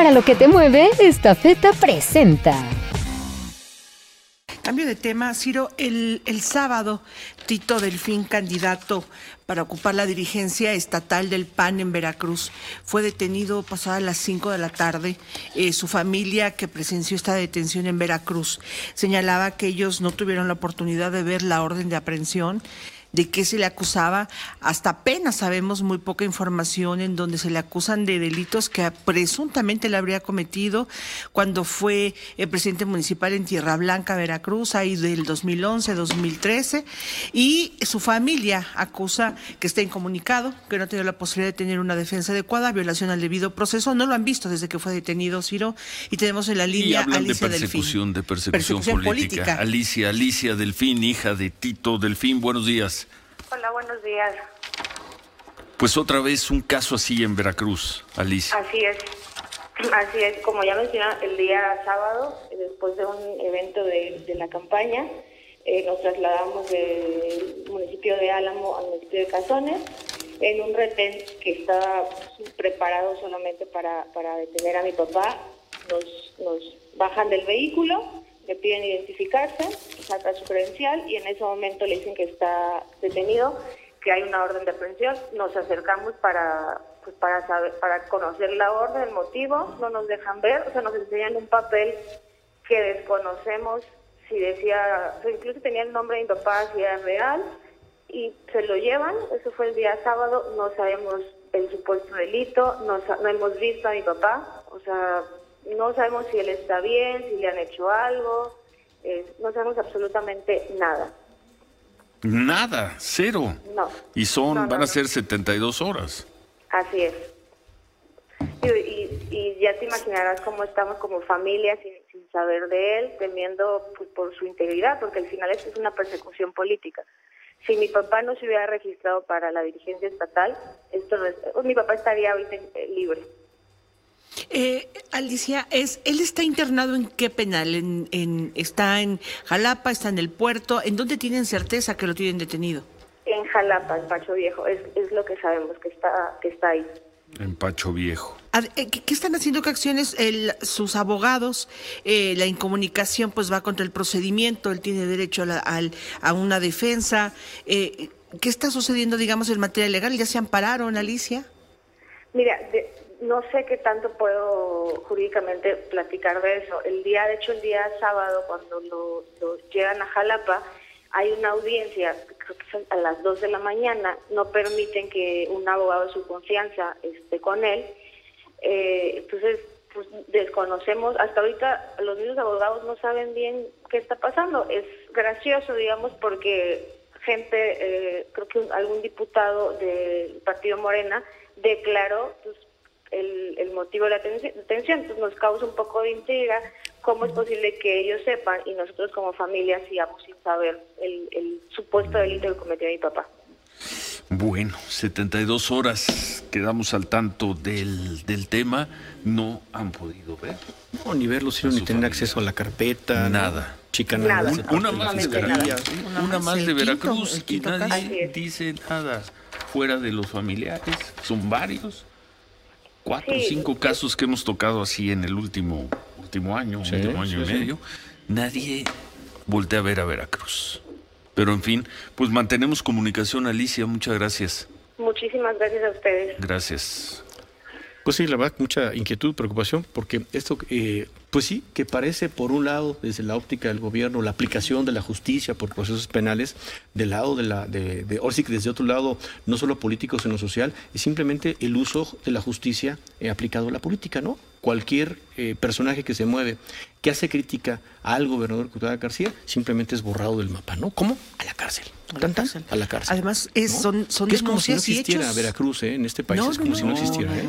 Para lo que te mueve, esta feta presenta. Cambio de tema, Ciro, el, el sábado Tito Delfín, candidato para ocupar la dirigencia estatal del PAN en Veracruz, fue detenido pasadas las 5 de la tarde. Eh, su familia, que presenció esta detención en Veracruz, señalaba que ellos no tuvieron la oportunidad de ver la orden de aprehensión de qué se le acusaba. Hasta apenas sabemos muy poca información en donde se le acusan de delitos que presuntamente le habría cometido cuando fue el presidente municipal en Tierra Blanca, Veracruz, ahí del 2011-2013. Y su familia acusa que está incomunicado, que no tiene la posibilidad de tener una defensa adecuada, violación al debido proceso. No lo han visto desde que fue detenido, Ciro. Y tenemos en la línea y Alicia de persecución, de persecución, política. política. Alicia, Alicia Delfín, hija de Tito Delfín. Buenos días. Hola, buenos días. Pues otra vez un caso así en Veracruz, Alicia. Así es. Así es, como ya mencioné, el día sábado, después de un evento de, la campaña, eh, nos trasladamos del municipio de Álamo al municipio de Cazones en un retén que estaba preparado solamente para, para detener a mi papá. Nos, nos bajan del vehículo, le piden identificarse, saca su credencial y en ese momento le dicen que está detenido, que hay una orden de aprehensión. Nos acercamos para pues para saber, para conocer la orden, el motivo, no nos dejan ver, o sea, nos enseñan un papel que desconocemos si decía, incluso tenía el nombre de mi papá, si era real, y se lo llevan, eso fue el día sábado, no sabemos el supuesto delito, no, no hemos visto a mi papá, o sea, no sabemos si él está bien, si le han hecho algo, eh, no sabemos absolutamente nada. Nada, cero. No. Y son, van a ser 72 horas. Así es. Y, ya te imaginarás cómo estamos como familia sin, saber de él, temiendo pues, por su integridad, porque al final esto es una persecución política. Si mi papá no se hubiera registrado para la dirigencia estatal, esto mi papá estaría ahorita libre. Eh, Alicia, es, ¿él está internado en qué penal? En, ¿Está en Jalapa, está en el puerto? ¿En dónde tienen certeza que lo tienen detenido? En Jalapa, en Pacho Viejo, es, lo que sabemos que está, que está ahí. En Pacho Viejo. Eh, ¿Qué, están haciendo? ¿Qué acciones sus abogados? Eh, la incomunicación pues va contra el procedimiento, él tiene derecho a, a una defensa. Eh, ¿Qué está sucediendo, digamos, en materia legal? ¿Ya se ampararon, Alicia? Mira, de, no sé qué tanto puedo jurídicamente platicar de eso. El día, de hecho, el día sábado, cuando lo, llegan a Jalapa, hay una audiencia, creo que son a las 2 de la mañana, no permiten que un abogado de su confianza esté con él. Eh, entonces, pues desconocemos, hasta ahorita los mismos abogados no saben bien qué está pasando. Es gracioso, digamos, porque gente, eh, creo que algún diputado del Partido Morena declaró pues, el, motivo de la detención. Entonces nos causa un poco de intriga cómo es posible que ellos sepan y nosotros como familia sigamos sin saber el, supuesto delito que cometió mi papá. Bueno, 72 horas quedamos al tanto del, del tema, no han podido ver. No, ni verlo, ni tener acceso a la carpeta. Nada. Chica, nada. una más de una, más de Veracruz y nadie dice nada fuera de los familiares, son varios cuatro o cinco casos que hemos tocado así en el último, último año, último año y medio, nadie voltea a ver a Veracruz. Pero en fin, pues mantenemos comunicación, Alicia, muchas gracias. Muchísimas gracias a ustedes. Gracias. Pues sí, la verdad, mucha inquietud, preocupación, porque esto, eh, pues sí, que parece, por un lado, desde la óptica del gobierno, la aplicación de la justicia por procesos penales, del lado de la, de, de que desde otro lado, no solo político, sino social, es simplemente el uso de la justicia eh, aplicado a la política, ¿no? Cualquier eh, personaje que se mueve, que hace crítica al gobernador Cuauhtémoc García, simplemente es borrado del mapa, ¿no? ¿Cómo? A la cárcel. A la cárcel. A la cárcel. Además, es, son, son que es como si no existiera Veracruz ¿eh? en este país, es como si no existiera. ¿eh?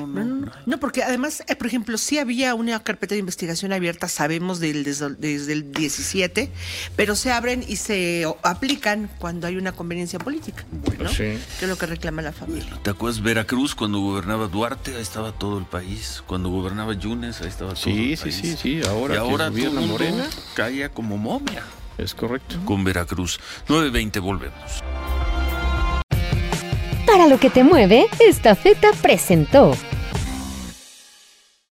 No, porque además, eh, por ejemplo, sí había una carpeta de investigación abierta, sabemos del, desde, el 17, pero se abren y se aplican cuando hay una conveniencia política, ¿no? sí. Que es lo que reclama la familia. ¿Te acuerdas Veracruz cuando gobernaba Duarte? Ahí estaba todo el país. Cuando gobernaba Yunes, ahí estaba todo el país. Sí, sí, sí, ahora, y ahora gobierna Morena caía como momia. Es correcto. Con Veracruz. 9.20 volvemos. Para lo que te mueve, esta feta presentó.